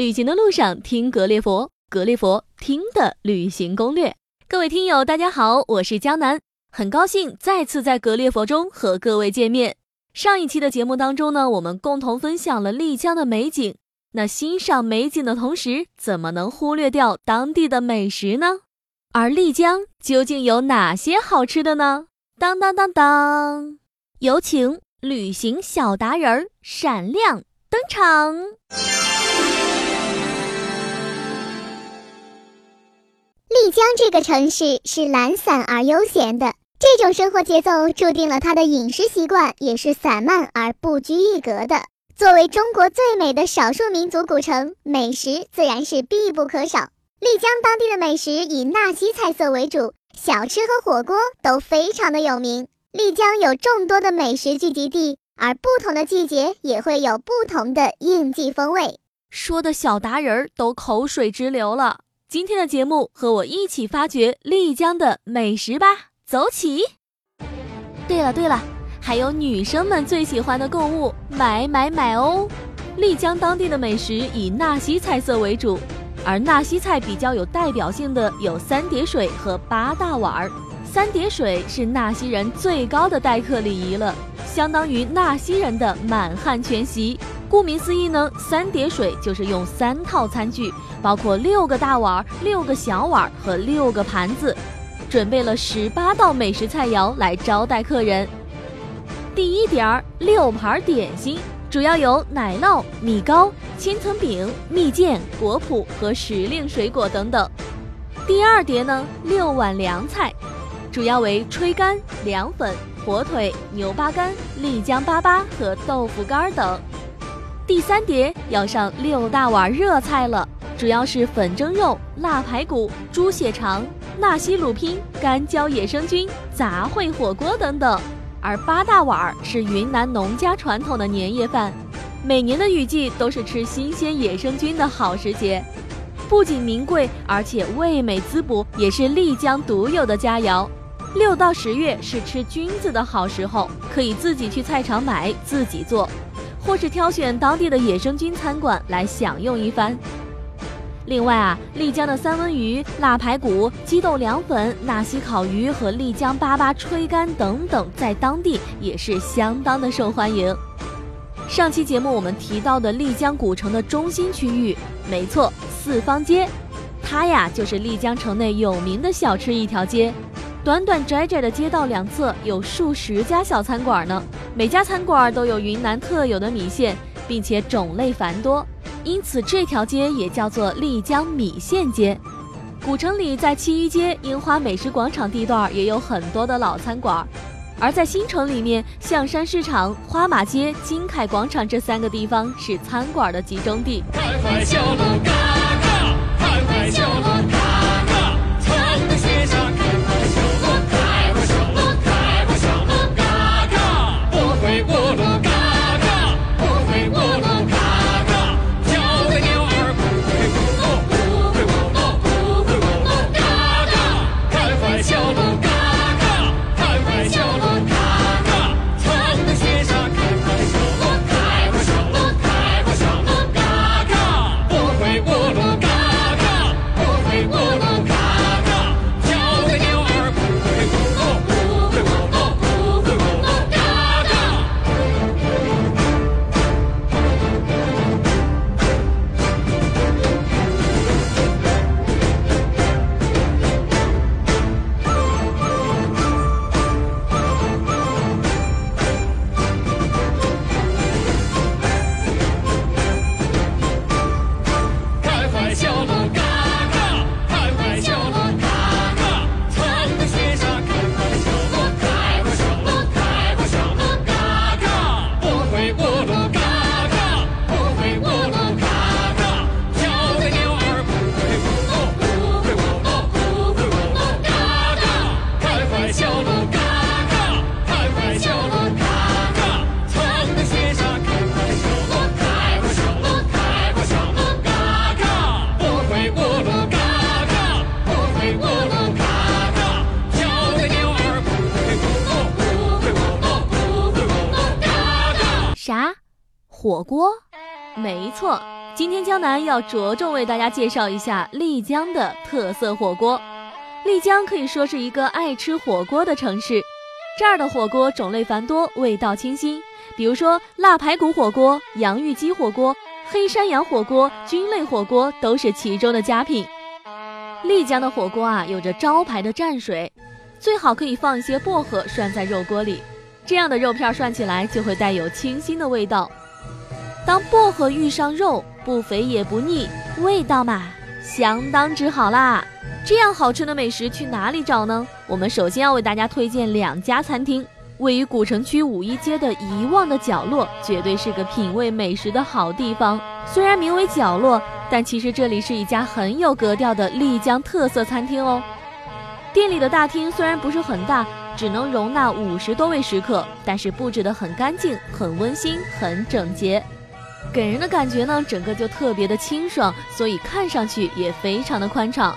旅行的路上听格列佛，格列佛听的旅行攻略。各位听友，大家好，我是江南，很高兴再次在格列佛中和各位见面。上一期的节目当中呢，我们共同分享了丽江的美景。那欣赏美景的同时，怎么能忽略掉当地的美食呢？而丽江究竟有哪些好吃的呢？当当当当，有请旅行小达人闪亮登场。丽江这个城市是懒散而悠闲的，这种生活节奏注定了它的饮食习惯也是散漫而不拘一格的。作为中国最美的少数民族古城，美食自然是必不可少。丽江当地的美食以纳西菜色为主，小吃和火锅都非常的有名。丽江有众多的美食聚集地，而不同的季节也会有不同的应季风味。说的小达人都口水直流了。今天的节目，和我一起发掘丽江的美食吧，走起！对了对了，还有女生们最喜欢的购物，买买买哦！丽江当地的美食以纳西菜色为主，而纳西菜比较有代表性的有三叠水和八大碗儿。三叠水是纳西人最高的待客礼仪了，相当于纳西人的满汉全席。顾名思义呢，三叠水就是用三套餐具，包括六个大碗、六个小碗和六个盘子，准备了十八道美食菜肴来招待客人。第一点儿，六盘点心，主要有奶酪、米糕、千层饼、蜜饯、果脯和时令水果等等。第二碟呢，六碗凉菜，主要为炊干、凉粉、火腿、牛巴干、丽江粑粑和豆腐干等。第三碟要上六大碗热菜了，主要是粉蒸肉、腊排骨、猪血肠、纳西鲁拼、干椒野生菌、杂烩火锅等等。而八大碗是云南农家传统的年夜饭，每年的雨季都是吃新鲜野生菌的好时节，不仅名贵，而且味美滋补，也是丽江独有的佳肴。六到十月是吃菌子的好时候，可以自己去菜场买，自己做。或是挑选当地的野生菌餐馆来享用一番。另外啊，丽江的三文鱼、腊排骨、鸡豆凉粉、纳西烤鱼和丽江粑粑吹干等等，在当地也是相当的受欢迎。上期节目我们提到的丽江古城的中心区域，没错，四方街，它呀就是丽江城内有名的小吃一条街。短短窄窄的街道两侧有数十家小餐馆呢，每家餐馆都有云南特有的米线，并且种类繁多，因此这条街也叫做丽江米线街。古城里在七一街、樱花美食广场地段也有很多的老餐馆，而在新城里面，象山市场、花马街、金凯广场这三个地方是餐馆的集中地。啥火锅，没错，今天江南要着重为大家介绍一下丽江的特色火锅。丽江可以说是一个爱吃火锅的城市，这儿的火锅种类繁多，味道清新。比如说腊排骨火锅、洋芋鸡火锅、黑山羊火锅、菌类火锅都是其中的佳品。丽江的火锅啊，有着招牌的蘸水，最好可以放一些薄荷涮在肉锅里，这样的肉片涮起来就会带有清新的味道。当薄荷遇上肉，不肥也不腻，味道嘛，相当之好啦。这样好吃的美食去哪里找呢？我们首先要为大家推荐两家餐厅，位于古城区五一街的遗忘的角落，绝对是个品味美食的好地方。虽然名为角落。但其实这里是一家很有格调的丽江特色餐厅哦。店里的大厅虽然不是很大，只能容纳五十多位食客，但是布置得很干净、很温馨、很整洁，给人的感觉呢，整个就特别的清爽，所以看上去也非常的宽敞。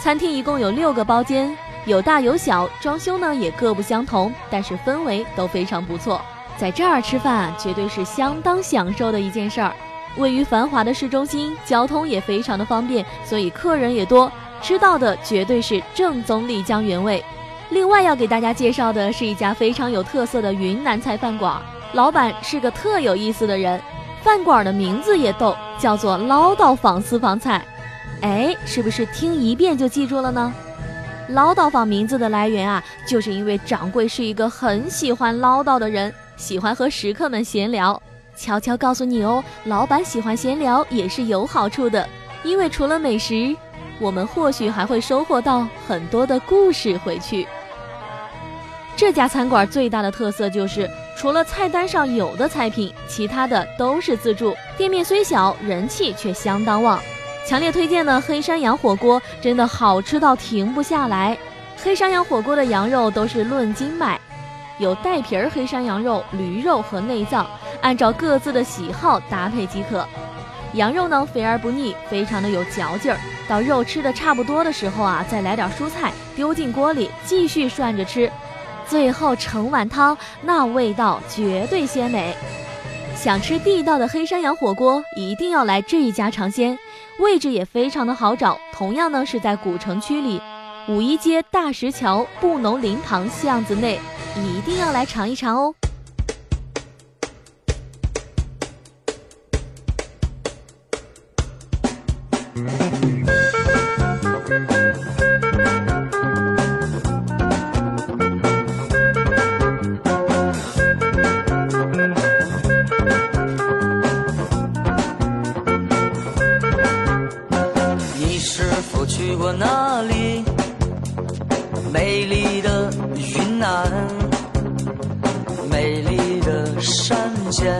餐厅一共有六个包间，有大有小，装修呢也各不相同，但是氛围都非常不错。在这儿吃饭绝对是相当享受的一件事儿。位于繁华的市中心，交通也非常的方便，所以客人也多，吃到的绝对是正宗丽江原味。另外要给大家介绍的是一家非常有特色的云南菜饭馆，老板是个特有意思的人，饭馆的名字也逗，叫做唠叨坊私房菜。哎，是不是听一遍就记住了呢？唠叨坊名字的来源啊，就是因为掌柜是一个很喜欢唠叨的人，喜欢和食客们闲聊。悄悄告诉你哦，老板喜欢闲聊也是有好处的，因为除了美食，我们或许还会收获到很多的故事回去。这家餐馆最大的特色就是，除了菜单上有的菜品，其他的都是自助。店面虽小，人气却相当旺。强烈推荐的黑山羊火锅真的好吃到停不下来。黑山羊火锅的羊肉都是论斤卖，有带皮儿黑山羊肉、驴肉和内脏。按照各自的喜好搭配即可。羊肉呢肥而不腻，非常的有嚼劲儿。到肉吃的差不多的时候啊，再来点蔬菜，丢进锅里继续涮着吃。最后盛碗汤，那味道绝对鲜美。想吃地道的黑山羊火锅，一定要来这一家尝鲜。位置也非常的好找，同样呢是在古城区里，五一街大石桥布农林旁巷子内，一定要来尝一尝哦。美丽的山间，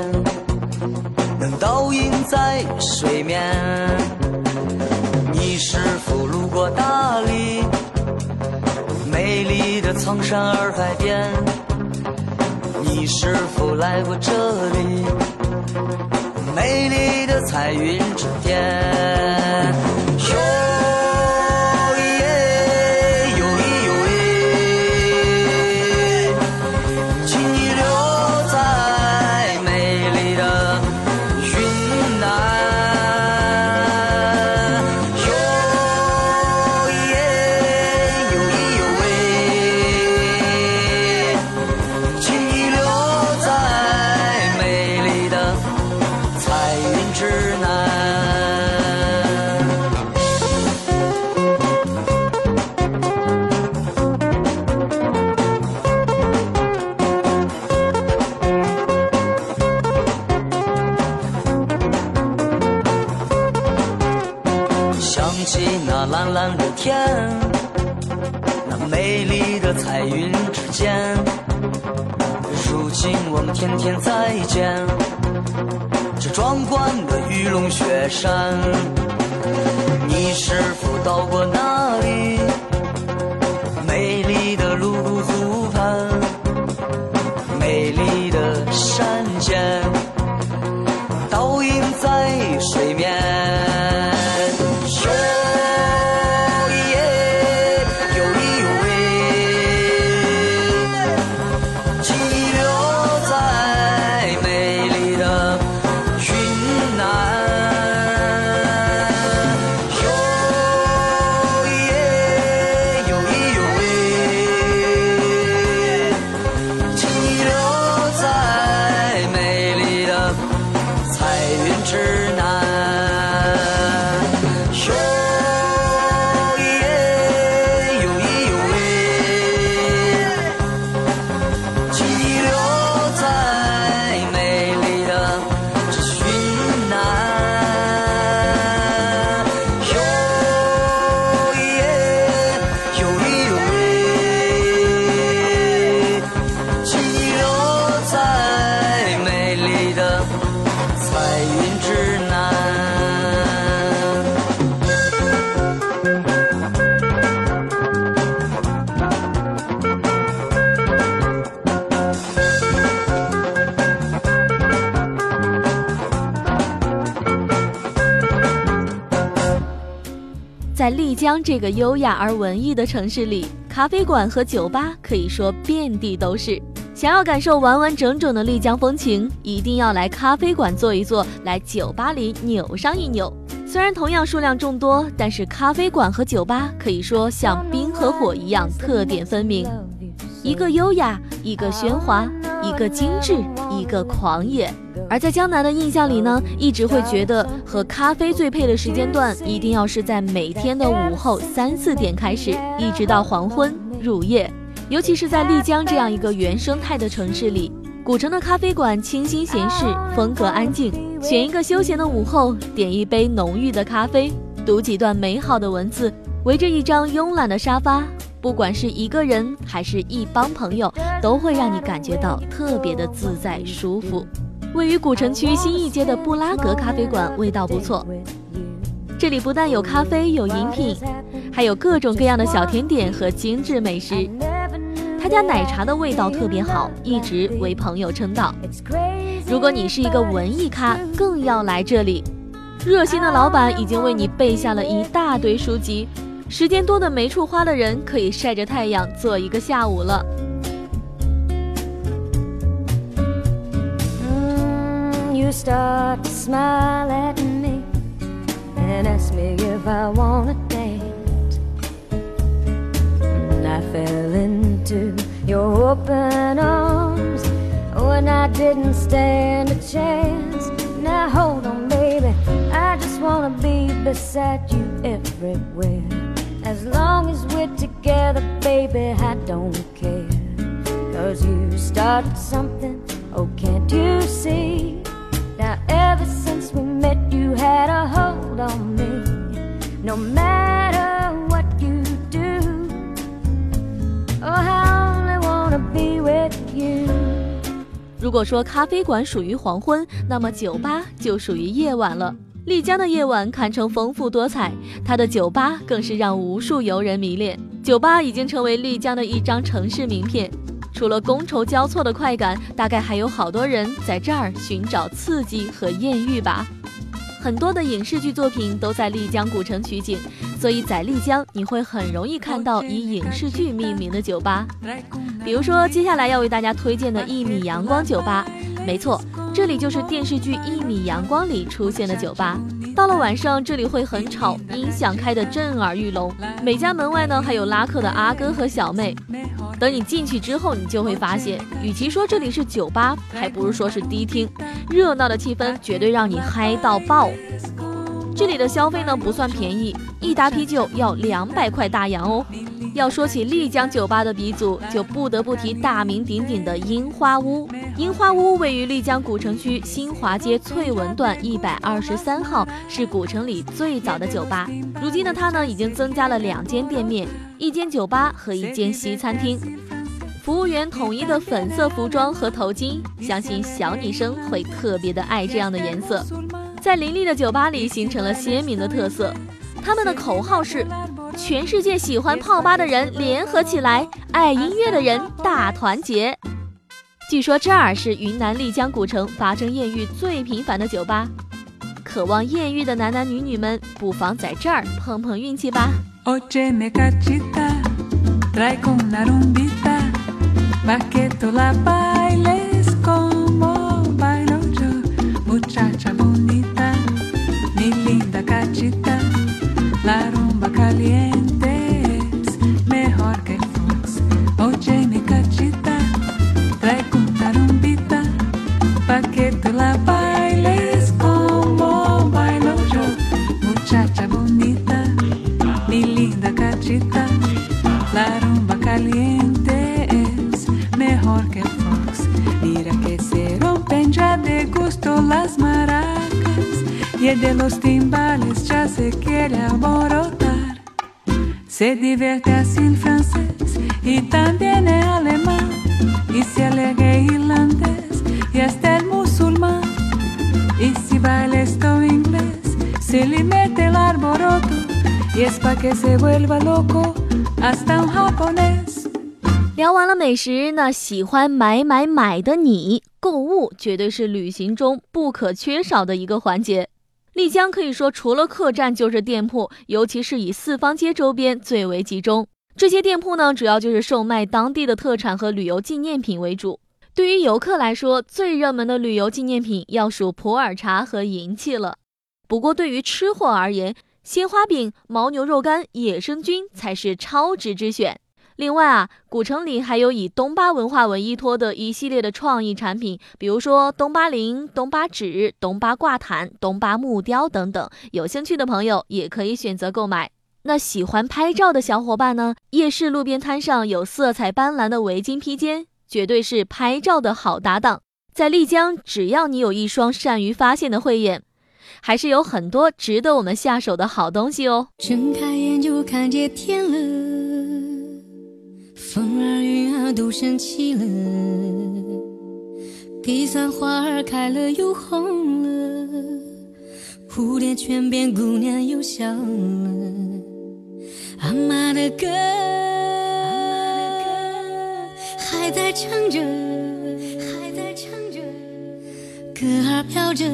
能倒映在水面。你是否路过大理？美丽的苍山洱海边。你是否来过这里？美丽的彩云之巅。指南。想起那蓝蓝的天，那美丽的彩云之间，如今我们天天再见。山，你是否到过那这个优雅而文艺的城市里，咖啡馆和酒吧可以说遍地都是。想要感受完完整整的丽江风情，一定要来咖啡馆坐一坐，来酒吧里扭上一扭。虽然同样数量众多，但是咖啡馆和酒吧可以说像冰和火一样，特点分明。一个优雅，一个喧哗，一个精致，一个狂野。而在江南的印象里呢，一直会觉得和咖啡最配的时间段，一定要是在每天的午后三四点开始，一直到黄昏入夜。尤其是在丽江这样一个原生态的城市里，古城的咖啡馆清新闲适，风格安静。选一个休闲的午后，点一杯浓郁的咖啡，读几段美好的文字，围着一张慵懒的沙发，不管是一个人还是一帮朋友，都会让你感觉到特别的自在舒服。位于古城区新一街的布拉格咖啡馆味道不错，这里不但有咖啡有饮品，还有各种各样的小甜点和精致美食。他家奶茶的味道特别好，一直为朋友称道。如果你是一个文艺咖，更要来这里。热心的老板已经为你备下了一大堆书籍，时间多的没处花的人可以晒着太阳坐一个下午了。Into your open arms when I didn't stand a chance. Now hold on, baby, I just wanna be beside you everywhere. As long as we're together, baby, I don't care. Cause you started something, oh, can't you see? Ever since we met, you had a hold on me. No matter what you do. oh, I only wanna be with you. 如果说咖啡馆属于黄昏，那么酒吧就属于夜晚了。丽江的夜晚堪称丰富多彩，它的酒吧更是让无数游人迷恋。酒吧已经成为丽江的一张城市名片。除了觥筹交错的快感，大概还有好多人在这儿寻找刺激和艳遇吧。很多的影视剧作品都在丽江古城取景，所以在丽江你会很容易看到以影视剧命名的酒吧。比如说，接下来要为大家推荐的一米阳光酒吧，没错，这里就是电视剧《一米阳光》里出现的酒吧。到了晚上，这里会很吵，音响开得震耳欲聋，每家门外呢还有拉客的阿哥和小妹。等你进去之后，你就会发现，与其说这里是酒吧，还不如说是迪厅，热闹的气氛绝对让你嗨到爆。这里的消费呢不算便宜，一打啤酒要两百块大洋哦。要说起丽江酒吧的鼻祖，就不得不提大名鼎鼎的樱花屋。樱花屋位于丽江古城区新华街翠文段一百二十三号，是古城里最早的酒吧。如今的它呢，已经增加了两间店面，一间酒吧和一间西餐厅。服务员统一的粉色服装和头巾，相信小女生会特别的爱这样的颜色，在林立的酒吧里形成了鲜明的特色。他们的口号是。全世界喜欢泡吧的人联合起来，爱音乐的人大团结。据说这儿是云南丽江古城发生艳遇最频繁的酒吧，渴望艳遇的男男女女们不妨在这儿碰碰运气吧。De los timbales ya se quiere alborotar. Se divierte así en francés y también en alemán. Y se alegra irlandés y hasta el musulmán. Y si baila esto inglés, se le mete el alboroto. Y es pa' que se vuelva loco hasta un japonés. 聊完了美食，那喜欢买买买的你，购物绝对是旅行中不可缺少的一个环节。丽江可以说除了客栈就是店铺，尤其是以四方街周边最为集中。这些店铺呢，主要就是售卖当地的特产和旅游纪念品为主。对于游客来说，最热门的旅游纪念品要数普洱茶和银器了。不过对于吃货而言，鲜花饼、牦牛肉干、野生菌才是超值之选。另外啊，古城里还有以东巴文化为依托的一系列的创意产品，比如说东巴铃、东巴纸、东巴挂毯、东巴木雕等等。有兴趣的朋友也可以选择购买。那喜欢拍照的小伙伴呢？夜市路边摊上有色彩斑斓的围巾披肩，绝对是拍照的好搭档。在丽江，只要你有一双善于发现的慧眼，还是有很多值得我们下手的好东西哦。睁开眼就看见天了。风儿雨儿都生气了，地上花儿开了又红了，蝴蝶泉边姑娘又笑了，阿妈的歌还在唱着，还在唱着，歌儿飘着，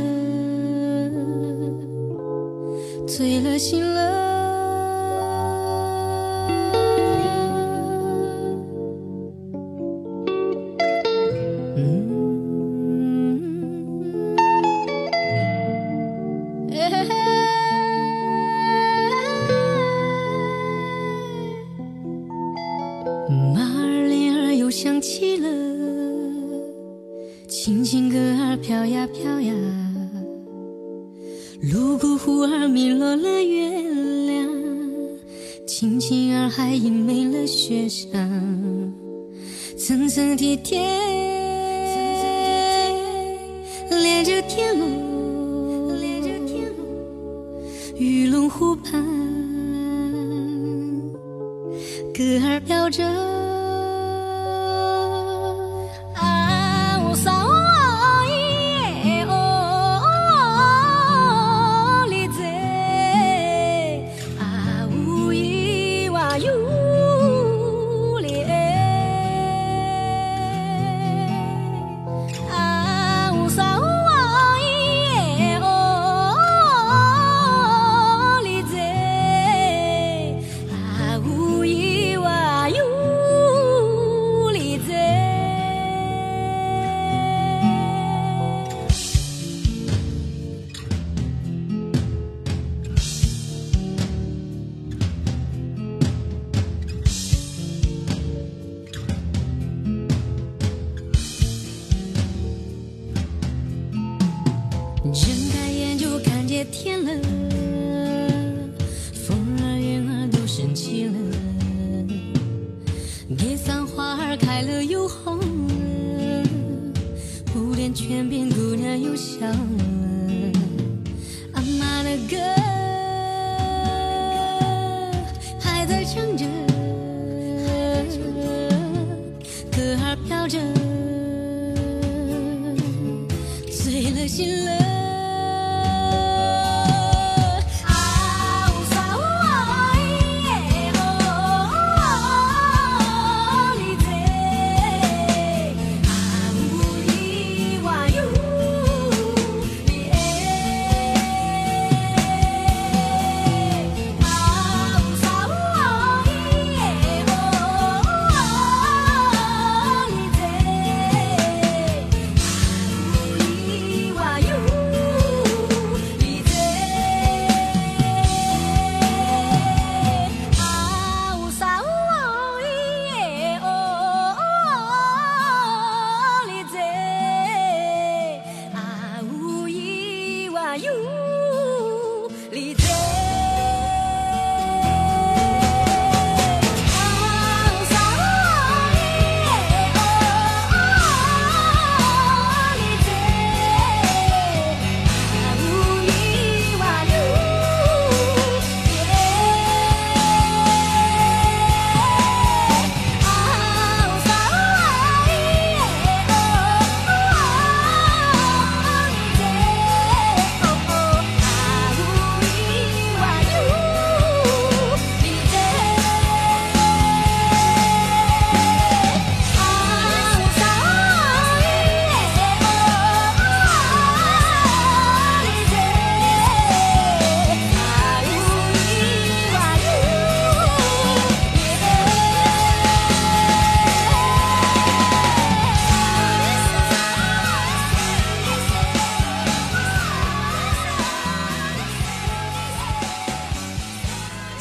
醉了醒了。连着天路，玉龙湖畔，歌儿飘着。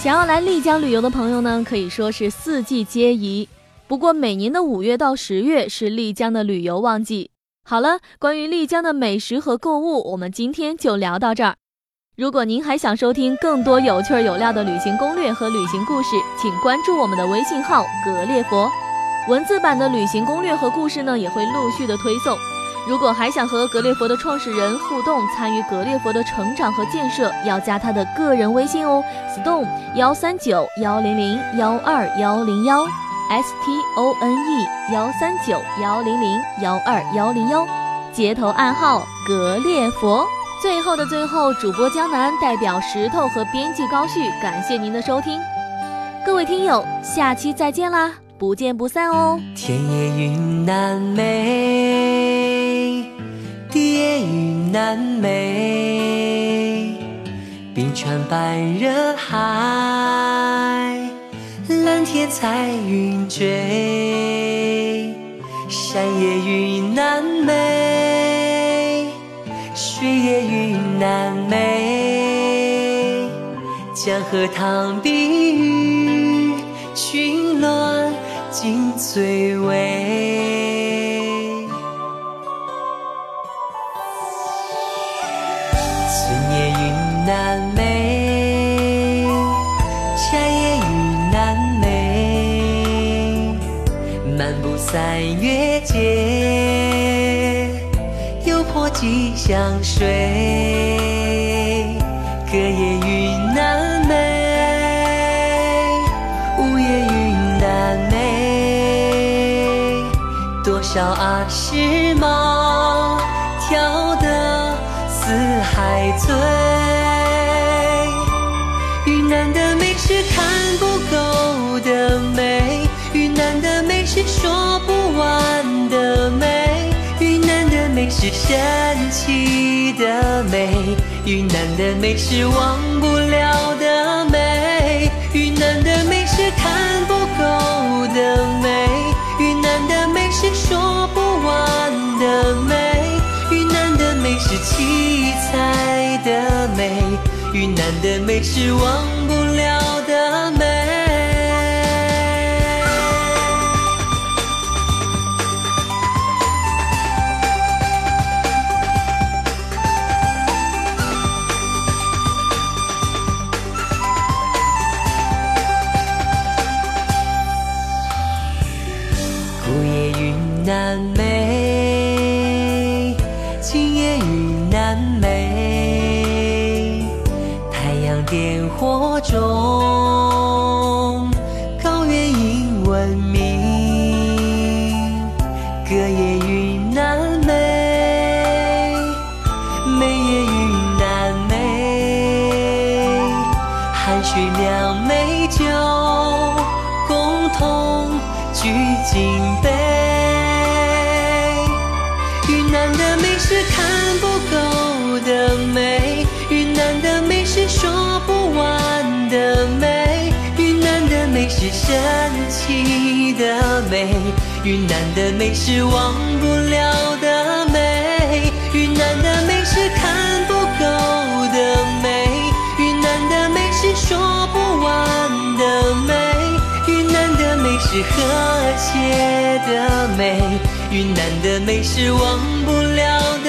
想要来丽江旅游的朋友呢，可以说是四季皆宜。不过每年的五月到十月是丽江的旅游旺季。好了，关于丽江的美食和购物，我们今天就聊到这儿。如果您还想收听更多有趣儿有料的旅行攻略和旅行故事，请关注我们的微信号“格列佛”。文字版的旅行攻略和故事呢，也会陆续的推送。如果还想和格列佛的创始人互动，参与格列佛的成长和建设，要加他的个人微信哦，stone 幺三九幺零零幺二幺零幺，s t o n e 幺三九幺零零幺二幺零幺，接头暗号格列佛。最后的最后，主播江南代表石头和编辑高旭，感谢您的收听，各位听友，下期再见啦！不见不散哦！天也云南美，南美，冰川伴热海，蓝天彩云追，山也云南美，水也云南美，江河淌碧玉，群峦。尽翠微。三月节，又泼吉祥水，隔夜云南美，午夜云南美。多少儿神奇的美，云南的美是忘不了的美，云南的美是看不够的美，云南的美是说不完的美，云南的美是七彩的美，云南的美是忘不了的美。美也云南美。含蓄两美酒，共同举金杯。云南的美是看不够的美，云南的美是说不完的美，云南的美是神奇的美，云南的美是忘不了的美，云南的美是忘不了。